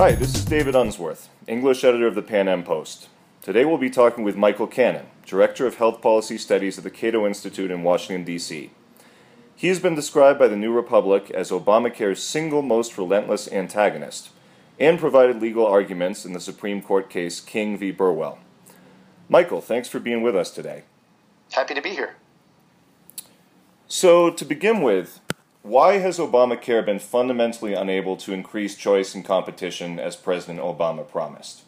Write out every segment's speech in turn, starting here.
Hi, this is David Unsworth, English editor of the PanAm Post. Today we'll be talking with Michael Cannon, Director of Health Policy Studies at the Cato Institute in Washington, D.C. He has been described by the New Republic as Obamacare's single most relentless antagonist and provided legal arguments in the Supreme Court case King v. Burwell. Michael, thanks for being with us today. Happy to be here. So, to begin with, why has Obamacare been fundamentally unable to increase choice and competition as President Obama promised?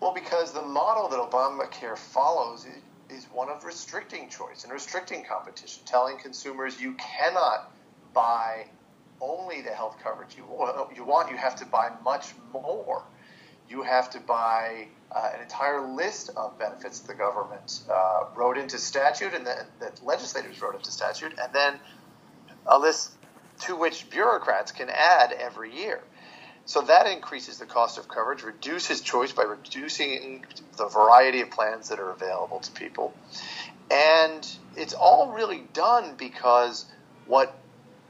Well, because the model that Obamacare follows is one of restricting choice and restricting competition, telling consumers you cannot buy only the health coverage you want, you, have to buy much more. You have to buy uh, an entire list of benefits the government uh, wrote into statute and that, that legislators wrote into statute, and then a list to which bureaucrats can add every year. So that increases the cost of coverage, reduces choice by reducing the variety of plans that are available to people. And it's all really done because what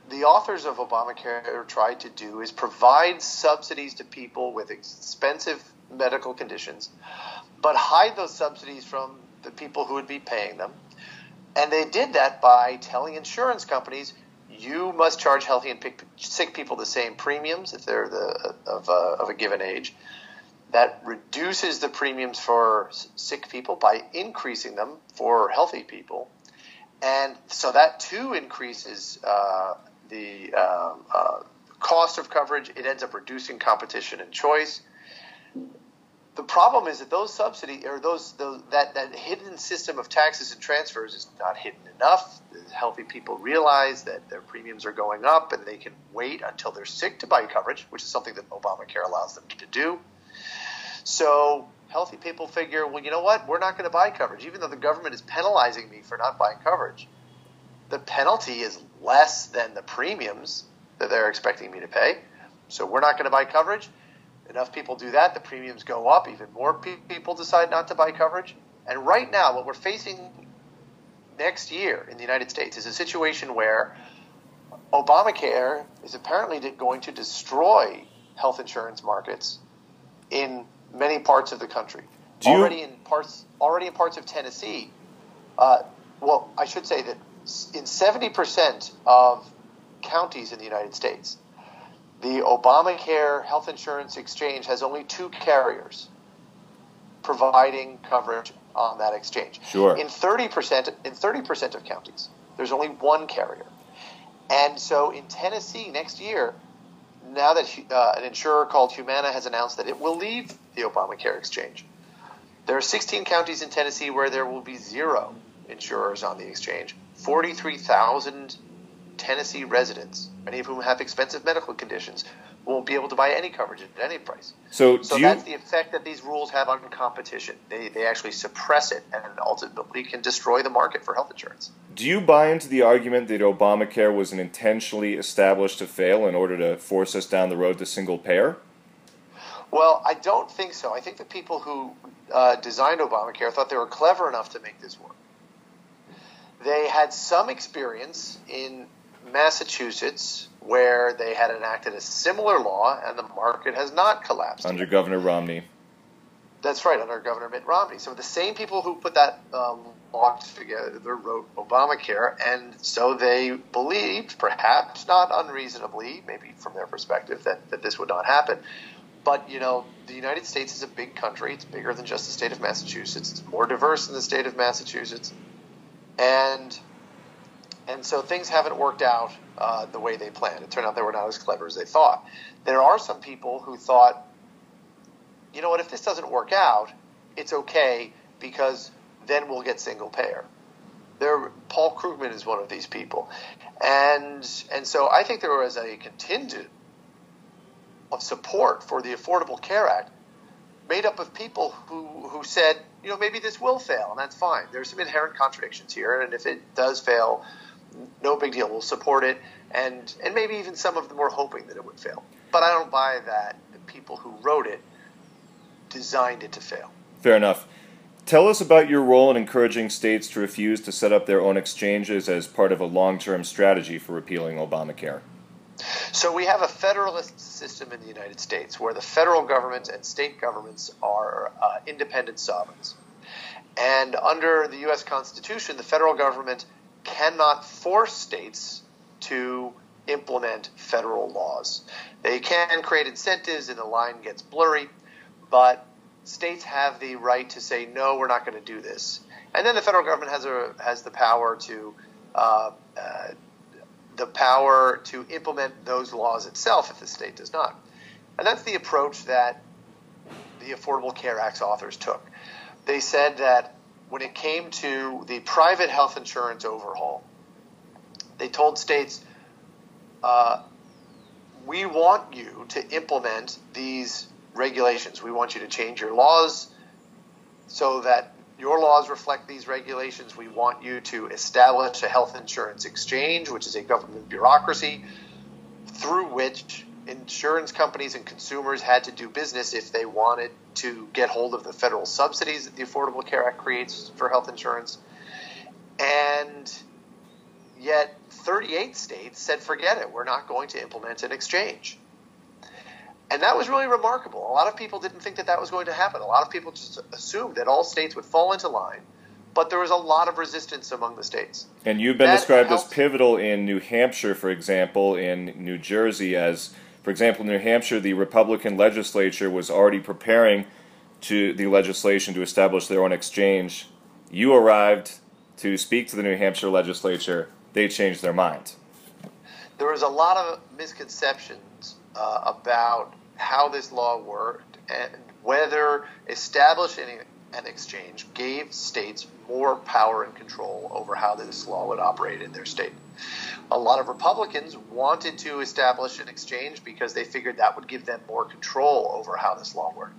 the authors of Obamacare tried to do is provide subsidies to people with expensive medical conditions, but hide those subsidies from the people who would be paying them. And they did that by telling insurance companies you must charge healthy and sick people the same premiums if they're the, of, uh, of a given age. That reduces the premiums for sick people by increasing them for healthy people. And so that too increases uh, the uh, uh cost of coverage. It ends up reducing competition and choice the problem is that those subsidy or those, those, that that hidden system of taxes and transfers is not hidden enough. Healthy people realize that their premiums are going up and they can wait until they're sick to buy coverage, which is something that Obamacare allows them to do. So healthy people figure, well, you know what? We're not going to buy coverage, even though the government is penalizing me for not buying coverage. The penalty is less than the premiums that they're expecting me to pay. So we're not going to buy coverage enough people do that, the premiums go up. Even more pe- people decide not to buy coverage. And right now, what we're facing next year in the United States is a situation where Obamacare is apparently going to destroy health insurance markets in many parts of the country. You... Already in parts, already in parts of Tennessee. Uh, well, I should say that in seventy percent of counties in the United States, the Obamacare health insurance exchange has only two carriers providing coverage on that exchange. Sure. In 30% in 30% of counties, there's only one carrier. And so in Tennessee next year, now that uh, an insurer called Humana has announced that it will leave the Obamacare exchange, there are 16 counties in Tennessee where there will be zero insurers on the exchange. 43,000 Tennessee residents, many of whom have expensive medical conditions, won't be able to buy any coverage at any price. So, so that's the effect that these rules have on competition. They, they actually suppress it and ultimately can destroy the market for health insurance. Do you buy into the argument that Obamacare was an intentionally established to fail in order to force us down the road to single payer? Well, I don't think so. I think the people who uh, designed Obamacare thought they were clever enough to make this work. They had some experience in Massachusetts, where they had enacted a similar law and the market has not collapsed. Under Governor Romney. That's right, under Governor Mitt Romney. So the same people who put that uh, law together wrote Obamacare, and so they believed, perhaps not unreasonably, maybe from their perspective, that, that this would not happen. But, you know, the United States is a big country. It's bigger than just the state of Massachusetts. It's more diverse than the state of Massachusetts. And and so things haven't worked out uh, the way they planned. It turned out they were not as clever as they thought. There are some people who thought, you know what, if this doesn't work out, it's okay because then we'll get single payer. There, Paul Krugman is one of these people, and and so I think there was a contingent of support for the Affordable Care Act made up of people who who said, you know, maybe this will fail, and that's fine. There's some inherent contradictions here, and if it does fail, no big deal. We'll support it, and and maybe even some of them were hoping that it would fail. But I don't buy that the people who wrote it designed it to fail. Fair enough. Tell us about your role in encouraging states to refuse to set up their own exchanges as part of a long term strategy for repealing Obamacare. So we have a federalist system in the United States where the federal government and state governments are uh, independent sovereigns. And under the U.S. Constitution, the federal government cannot force states to implement federal laws. They can create incentives and the line gets blurry, but states have the right to say, no, we're not going to do this. And then the federal government has, a, has the power to uh, uh, the power to implement those laws itself if the state does not. And that's the approach that the Affordable Care Act's authors took. They said that when it came to the private health insurance overhaul, they told states, uh, we want you to implement these regulations. We want you to change your laws so that your laws reflect these regulations. We want you to establish a health insurance exchange, which is a government bureaucracy through which insurance companies and consumers had to do business if they wanted to get hold of the federal subsidies that the Affordable Care Act creates for health insurance. And yet, 38 states said, forget it, we're not going to implement an exchange. And that was really remarkable. A lot of people didn't think that that was going to happen. A lot of people just assumed that all states would fall into line. But there was a lot of resistance among the states. And you've been that described helped. as pivotal in New Hampshire, for example, in New Jersey, as, for example, in New Hampshire, the Republican legislature was already preparing to the legislation to establish their own exchange. You arrived to speak to the New Hampshire legislature. They changed their mind. There was a lot of misconceptions uh, about how this law worked and whether establishing an exchange gave states more power and control over how this law would operate in their state. A lot of Republicans wanted to establish an exchange because they figured that would give them more control over how this law worked.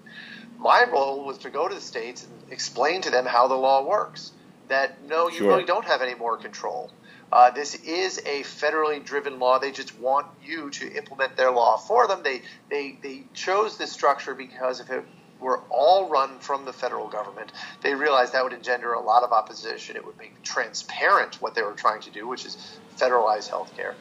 My role was to go to the states and explain to them how the law works. That no, you sure. really don't have any more control. Uh, this is a federally driven law. They just want you to implement their law for them. They, they, they chose this structure because if it were all run from the federal government, they realized that would engender a lot of opposition. It would make transparent what they were trying to do, which is federalize health care.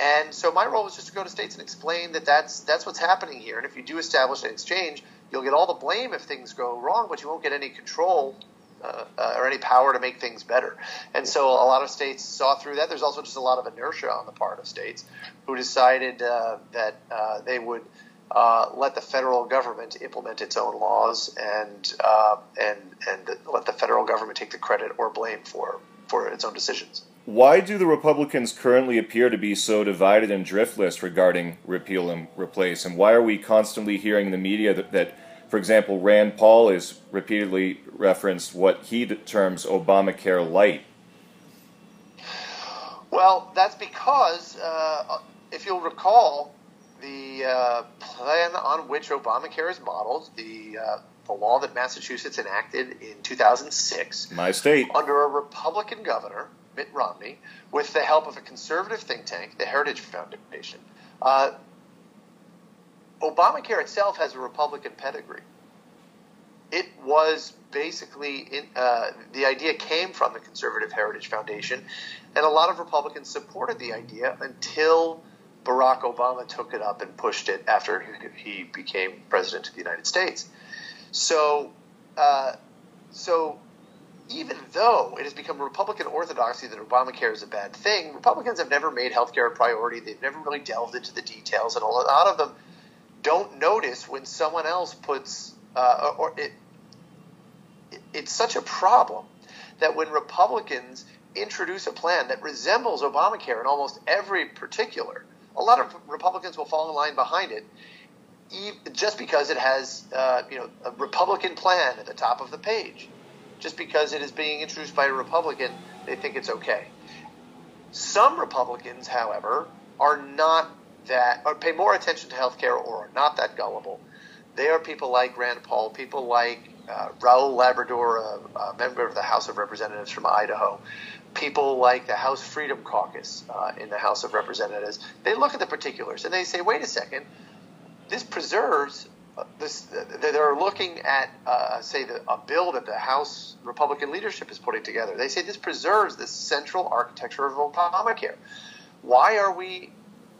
And so my role was just to go to states and explain that that's, that's what's happening here. And if you do establish an exchange, you'll get all the blame if things go wrong, but you won't get any control uh, uh, or any power to make things better. And so a lot of states saw through that. There's also just a lot of inertia on the part of states who decided uh, that uh, they would uh, let the federal government implement its own laws and uh, and and let the federal government take the credit or blame for for its own decisions. Why do the Republicans currently appear to be so divided and driftless regarding repeal and replace? And why are we constantly hearing in the media that, that for example, Rand Paul has repeatedly referenced what he terms Obamacare light. Well, that's because, uh, if you'll recall, the uh, plan on which Obamacare is modeled, the uh, the law that Massachusetts enacted in 2006, my state, under a Republican governor, Mitt Romney, with the help of a conservative think tank, the Heritage Foundation. Uh, Obamacare itself has a Republican pedigree. It was basically in, uh, the idea came from the Conservative Heritage Foundation, and a lot of Republicans supported the idea until Barack Obama took it up and pushed it after he became president of the United States. So, uh, so even though it has become Republican orthodoxy that Obamacare is a bad thing, Republicans have never made healthcare a priority. They've never really delved into the details, and a lot of them don't notice when someone else puts uh, or it, it, it's such a problem that when Republicans introduce a plan that resembles Obamacare in almost every particular, a lot of Republicans will fall in line behind it, just because it has uh, you know a Republican plan at the top of the page. Just because it is being introduced by a Republican, they think it's okay. Some Republicans, however, are not that or pay more attention to health care or are not that gullible. They are people like Rand Paul, people like uh, Raul Labrador, a, a, member of the House of Representatives from Idaho, people like the House Freedom Caucus uh, in the House of Representatives. They look at the particulars and they say, wait a second, this preserves. Uh, this, they're looking at, uh, say, the, a bill that the House Republican leadership is putting together. They say this preserves the central architecture of Obamacare. Why are we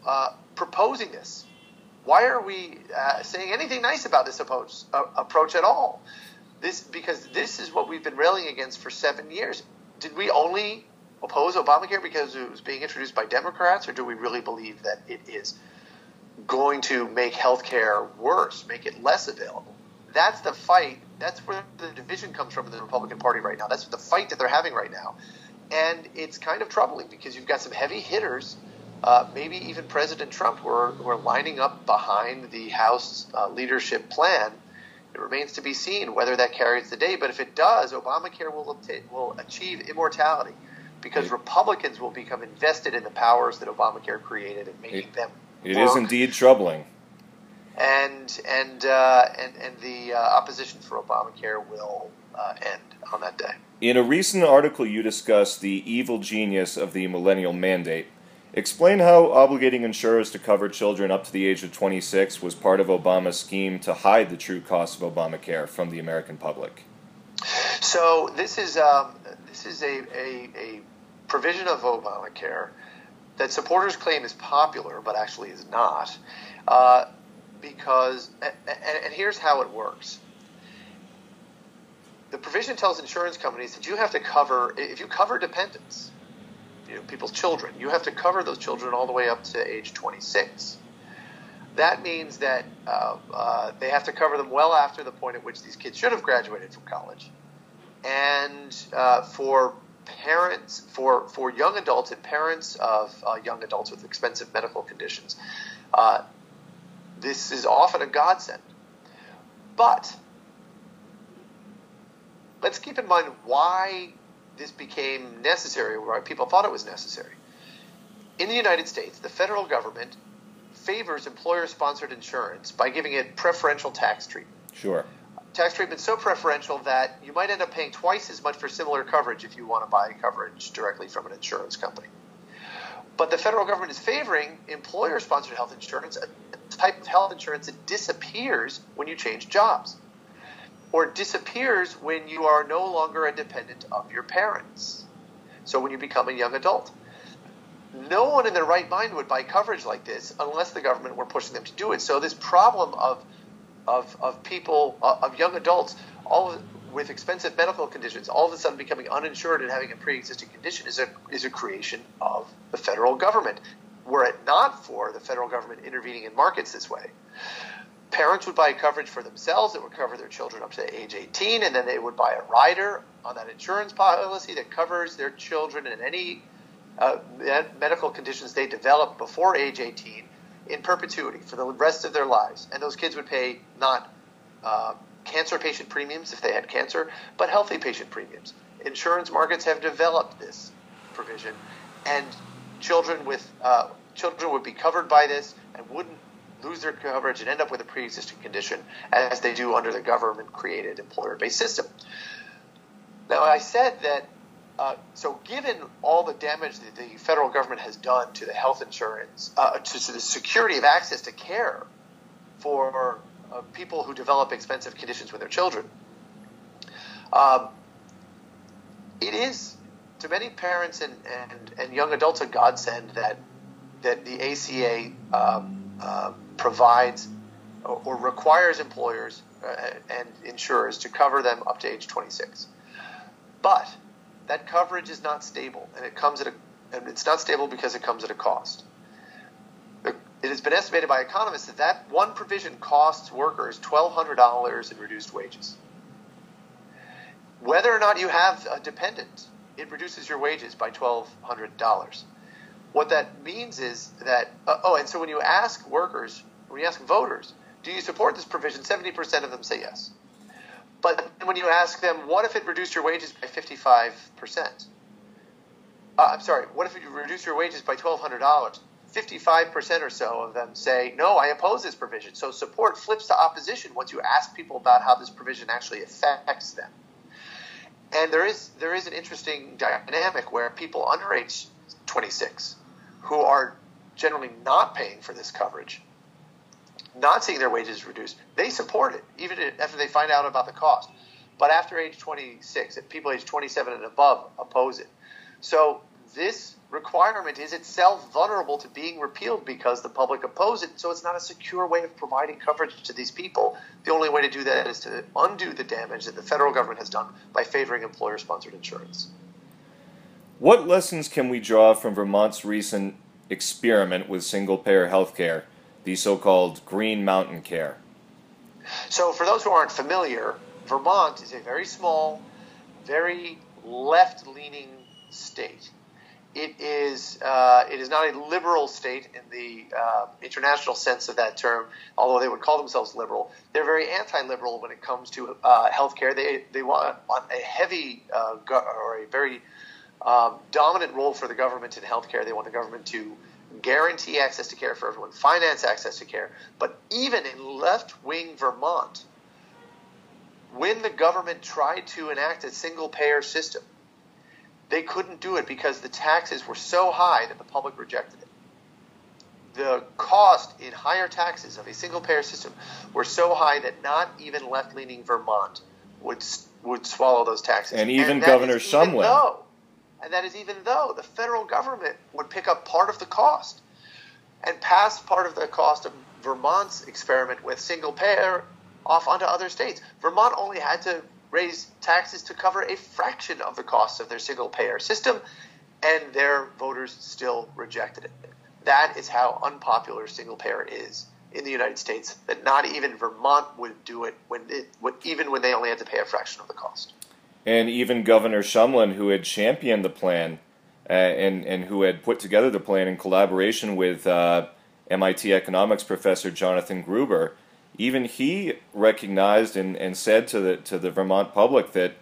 uh, proposing this? Why are we uh, saying anything nice about this approach, uh, approach at all? This because this is what we've been railing against for seven years. Did we only oppose Obamacare because it was being introduced by Democrats, or do we really believe that it is going to make health care worse, make it less available? That's the fight. That's where the division comes from in the Republican Party right now. That's the fight that they're having right now. And it's kind of troubling because you've got some heavy hitters, uh, maybe even President Trump, who are, who are lining up behind the House uh, leadership plan. It remains to be seen whether that carries the day. But if it does, Obamacare will, obtain, will achieve immortality because Republicans will become invested in the powers that Obamacare created and making it, them. It work. is indeed troubling. And and uh, and and the uh, opposition for Obamacare will uh, end on that day. In a recent article, you discussed the evil genius of the millennial mandate. Explain how obligating insurers to cover children up to the age of 26 was part of Obama's scheme to hide the true cost of Obamacare from the American public. So this is um, this is a, a, a provision of Obamacare that supporters claim is popular, but actually is not, uh, because and, and here's how it works. The provision tells insurance companies that you have to cover if you cover dependents, you know, people's children, you have to cover those children all the way up to age 26. That means that uh, uh, they have to cover them well after the point at which these kids should have graduated from college, and uh, for parents for for young adults and parents of uh, young adults with expensive medical conditions. Uh, this is often a godsend, but let's keep in mind why this became necessary, why people thought it was necessary. In the United States, the federal government favors employer-sponsored insurance by giving it preferential tax treatment. Sure tax treatment so preferential that you might end up paying twice as much for similar coverage if you want to buy coverage directly from an insurance company. But the federal government is favoring employer sponsored health insurance, a type of health insurance that disappears when you change jobs or disappears when you are no longer a dependent of your parents. So when you become a young adult. No one in their right mind would buy coverage like this unless the government were pushing them to do it. So this problem of of, of people, uh, of young adults, all with expensive medical conditions, all of a sudden becoming uninsured and having a pre-existing condition is a is a creation of the federal government. Were it not for the federal government intervening in markets this way, parents would buy coverage for themselves that would cover their children up to age 18, and then they would buy a rider on that insurance policy that covers their children in any uh, medical conditions they develop before age 18 in perpetuity for the rest of their lives. And those kids would pay not uh, cancer patient premiums if they had cancer, but healthy patient premiums. Insurance markets have developed this provision, and children with uh, children would be covered by this and wouldn't lose their coverage and end up with a pre-existing condition as they do under the government-created employer-based system. Now, I said that uh, so, given all the damage that the federal government has done to the health insurance, uh, to, to, the security of access to care for uh, people who develop expensive conditions with their children, um, it is to many parents and, and, and young adults a godsend that that the ACA um, uh, provides or, or, requires employers uh, and insurers to cover them up to age 26. But that coverage is not stable, and it comes at a and it's not stable because it comes at a cost. It has been estimated by economists that that one provision costs workers $1,200 in reduced wages. Whether or not you have a dependent, it reduces your wages by $1,200. What that means is that, uh, oh, and so when you ask workers, when you ask voters, do you support this provision, 70% of them say yes. But when you ask them, what if it reduced your wages by 55%? Uh, I'm sorry, what if you reduce your wages by $1,200? 55% or so of them say, no, I oppose this provision. So support flips to opposition once you ask people about how this provision actually affects them. And there is, there is an interesting dynamic where people under age 26 who are generally not paying for this coverage not seeing their wages reduced, they support it, even after they find out about the cost. But after age 26, people age 27 and above oppose it. So this requirement is itself vulnerable to being repealed because the public oppose it. So it's not a secure way of providing coverage to these people. The only way to do that is to undo the damage that the federal government has done by favoring employer sponsored insurance. What lessons can we draw from Vermont's recent experiment with single payer health care, the so called Green Mountain Care? So, for those who aren't familiar, Vermont is a very small, very left leaning state. It is uh, it is not a liberal state in the uh, international sense of that term, although they would call themselves liberal. They're very anti-liberal when it comes to uh, healthcare. They they want, want a heavy uh, or a very um, dominant role for the government in healthcare. They want the government to guarantee access to care for everyone, finance access to care. But even in left-wing Vermont, when the government tried to enact a single-payer system they couldn't do it because the taxes were so high that the public rejected it. The cost in higher taxes of a single payer system were so high that not even left leaning Vermont would would swallow those taxes. And even and Governor Shumlin. And that is even though the federal government would pick up part of the cost and pass part of the cost of Vermont's experiment with single payer off onto other states. Vermont only had to raise taxes to cover a fraction of the cost of their single payer system, and their voters still rejected it. That is how unpopular single payer is in the United States. That not even Vermont would do it when it even when they only had to pay a fraction of the cost. And even Governor Shumlin, who had championed the plan uh, and and who had put together the plan in collaboration with uh, MIT economics professor Jonathan Gruber, even he recognized and, and said to the to the Vermont public that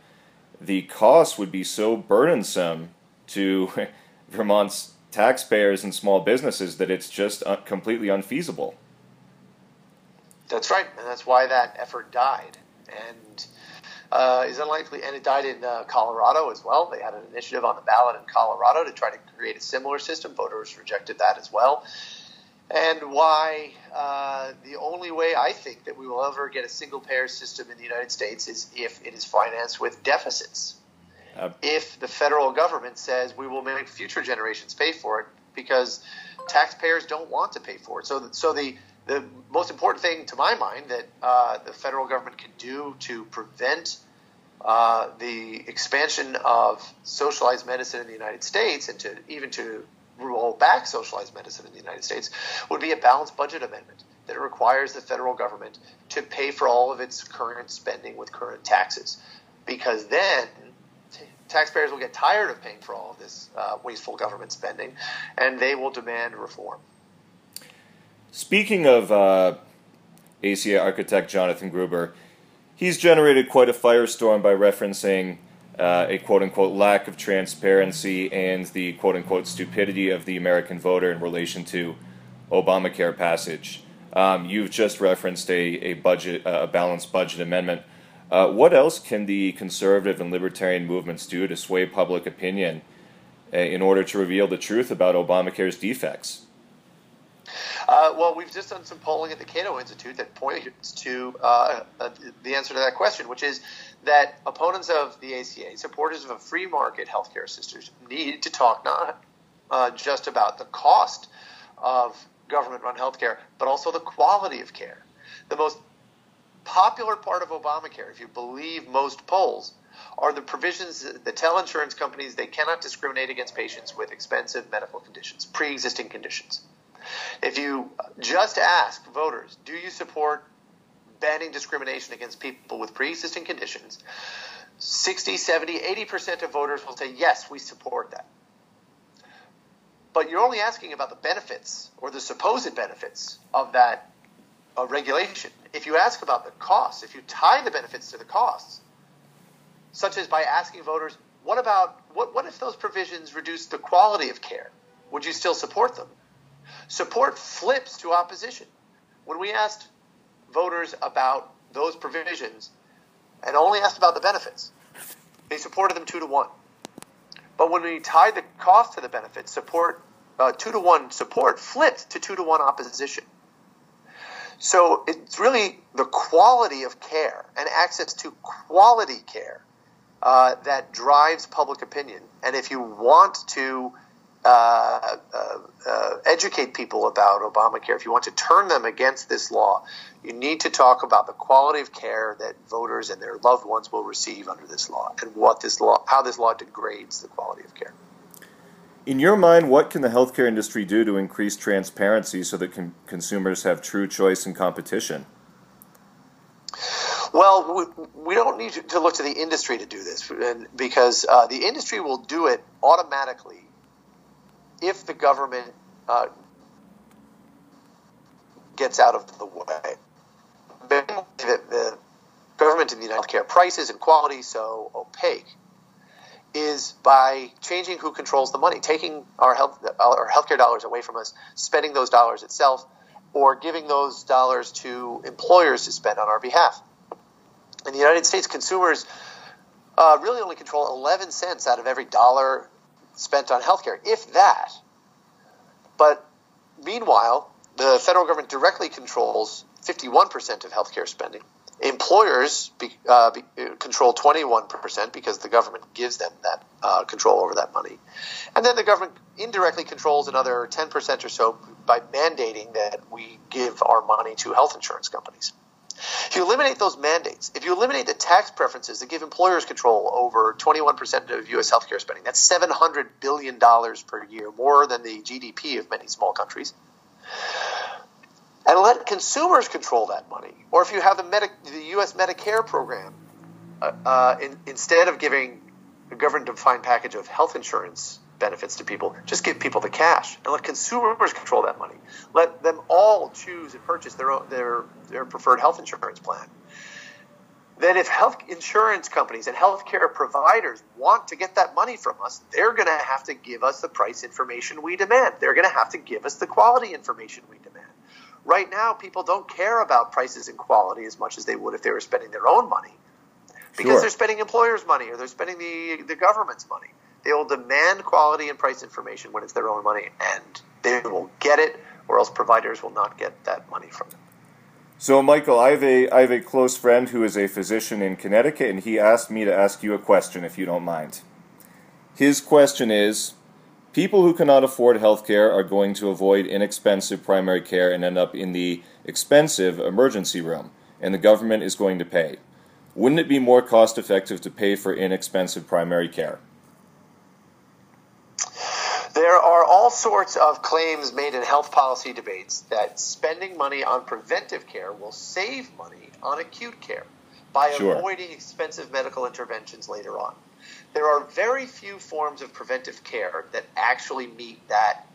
the cost would be so burdensome to Vermont's taxpayers and small businesses that it's just un- completely unfeasible. That's right, and that's why that effort died, and uh, is unlikely. And it died in uh, Colorado as well. They had an initiative on the ballot in Colorado to try to create a similar system. Voters rejected that as well and why uh, the only way I think that we will ever get a single payer system in the United States is if it is financed with deficits. If the federal government says we will make future generations pay for it because taxpayers don't want to pay for it. So, so the the most important thing to my mind that uh, the federal government can do to prevent uh, the expansion of socialized medicine in the United States and to even to roll back socialized medicine in the United States would be a balanced budget amendment that requires the federal government to pay for all of its current spending with current taxes. Because then taxpayers will get tired of paying for all of this uh, wasteful government spending and they will demand reform. Speaking of uh, ACA architect Jonathan Gruber, he's generated quite a firestorm by referencing uh, a quote unquote lack of transparency and the quote unquote stupidity of the American voter in relation to Obamacare passage. Um, you've just referenced a, a budget, a balanced budget amendment. Uh, what else can the conservative and libertarian movements do to sway public opinion uh, in order to reveal the truth about Obamacare's defects? Uh, well, we've just done some polling at the Cato Institute that points to uh, uh, the answer to that question, which is that opponents of the ACA, supporters of a free market healthcare system, need to talk not uh, just about the cost of government run healthcare, but also the quality of care. The most popular part of Obamacare, if you believe most polls, are the provisions that tell insurance companies they cannot discriminate against patients with expensive medical conditions, pre existing conditions. If you just ask voters, do you support banning discrimination against people with pre-existing conditions, 60, 70, 80% of voters will say, yes, we support that. But you're only asking about the benefits or the supposed benefits of that uh, regulation. If you ask about the costs, if you tie the benefits to the costs, such as by asking voters, what about what, what if those provisions reduce the quality of care? Would you still support them? Support flips to opposition. When we asked voters about those provisions and only asked about the benefits. They supported them two to one. But when we tied the cost to the benefits, support uh, two to one support flipped to two to one opposition. So it's really the quality of care and access to quality care uh, that drives public opinion. And if you want to uh, uh, uh, educate people about Obamacare, if you want to turn them against this law, you need to talk about the quality of care that voters and their loved ones will receive under this law, and what this law, how this law degrades the quality of care. In your mind, what can the healthcare industry do to increase transparency so that con- consumers have true choice and competition? Well, we, we don't need to look to the industry to do this because uh, the industry will do it automatically if the government uh, gets out of the way. The government in the United States prices and quality so opaque is by changing who controls the money, taking our health our healthcare dollars away from us, spending those dollars itself, or giving those dollars to employers to spend on our behalf. In the United States, consumers uh, really only control 11 cents out of every dollar spent on healthcare, if that. But meanwhile, the federal government directly controls 51% of healthcare spending. Employers be, uh, be, control 21% because the government gives them that uh, control over that money. And then the government indirectly controls another 10% or so by mandating that we give our money to health insurance companies. If you eliminate those mandates, if you eliminate the tax preferences that give employers control over 21% of U.S. healthcare spending, that's $700 billion per year, more than the GDP of many small countries and let consumers control that money. Or if you have the, Medi- the U.S. Medicare program, uh, uh, in, instead of giving a government-defined package of health insurance benefits to people, just give people the cash and let consumers control that money. Let them all choose and purchase their own, their their preferred health insurance plan. Then, if health insurance companies and healthcare providers want to get that money from us, they're going to have to give us the price information we demand. They're going to have to give us the quality information we demand. Right now, people don't care about prices and quality as much as they would if they were spending their own money because sure. they're spending employers' money or they're spending the, the government's money. They will demand quality and price information when it's their own money, and they will get it, or else providers will not get that money from them. So, Michael, I have a I have a close friend who is a physician in Connecticut, and he asked me to ask you a question, if you don't mind. His question is People who cannot afford health care are going to avoid inexpensive primary care and end up in the expensive emergency room, and the government is going to pay. Wouldn't it be more cost effective to pay for inexpensive primary care? There are all sorts of claims made in health policy debates that spending money on preventive care will save money on acute care by sure. avoiding expensive medical interventions later on there are very few forms of preventive care that actually meet that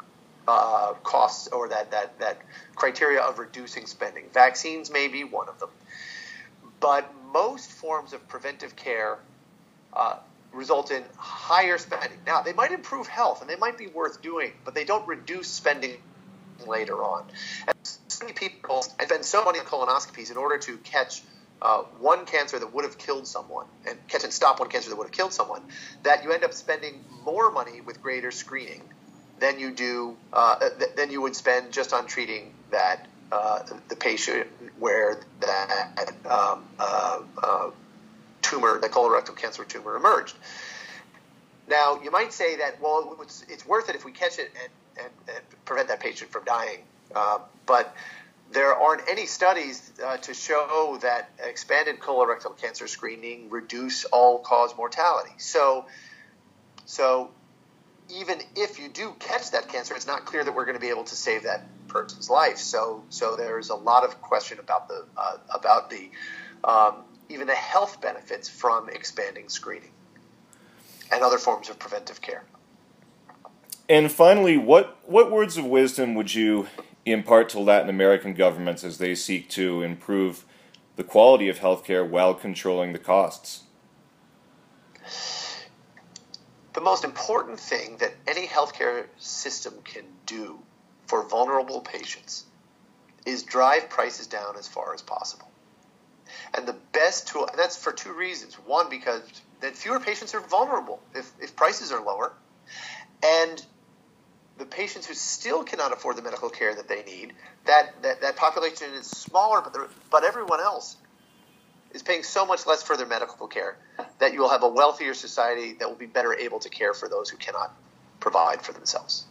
uh, cost or that, that, that criteria of reducing spending. Vaccines may be one of them. But most forms of preventive care uh, result in higher spending. Now, they might improve health and they might be worth doing, but they don't reduce spending later on. And so many people spend so many colonoscopies in order to catch uh, one cancer that would have killed someone and catch and stop one cancer that would have killed someone, that you end up spending more money with greater screening than you do uh, th- than you would spend just on treating that uh, the patient where that um, uh, uh, tumor, the colorectal cancer tumor, emerged. Now you might say that well, it's, it's worth it if we catch it and, and, and prevent that patient from dying, uh, but there aren't any studies uh, to show that expanded colorectal cancer screening reduce all cause mortality. So, so even if you do catch that cancer, it's not clear that we're going to be able to save that person's life. So, so there's a lot of question about the uh, about the um, even the health benefits from expanding screening and other forms of preventive care. And finally, what what words of wisdom would you impart to Latin American governments as they seek to improve the quality of healthcare while controlling the costs? The most important thing that any healthcare system can do for vulnerable patients is drive prices down as far as possible. And the best tool, and that's for two reasons. One, because then fewer patients are vulnerable if, if prices are lower. And the patients who still cannot afford the medical care that they need, that, that, that population is smaller, but, but everyone else is paying so much less for their medical care that you will have a wealthier society that will be better able to care for those who cannot provide for themselves.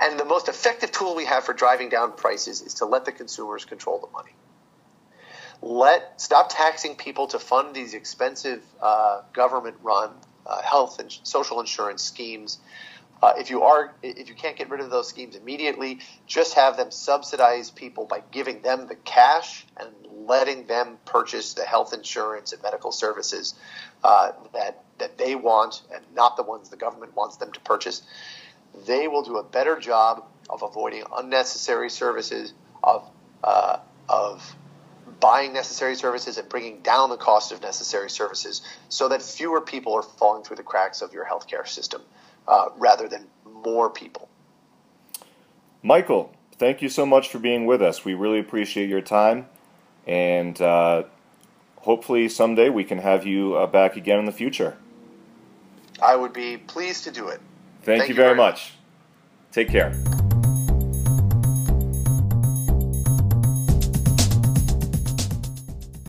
And the most effective tool we have for driving down prices is to let the consumers control the money. Let stop taxing people to fund these expensive uh, government-run uh, health and social insurance schemes. Uh, if you are, if you can't get rid of those schemes immediately, just have them subsidize people by giving them the cash and letting them purchase the health insurance and medical services uh, that that they want, and not the ones the government wants them to purchase. They will do a better job of avoiding unnecessary services, of uh, of buying necessary services and bringing down the cost of necessary services so that fewer people are falling through the cracks of your healthcare system uh, rather than more people. Michael, thank you so much for being with us. We really appreciate your time, and uh, hopefully someday we can have you uh, back again in the future. I would be pleased to do it. Thank, Thank you, you, very, very much. much. Take care.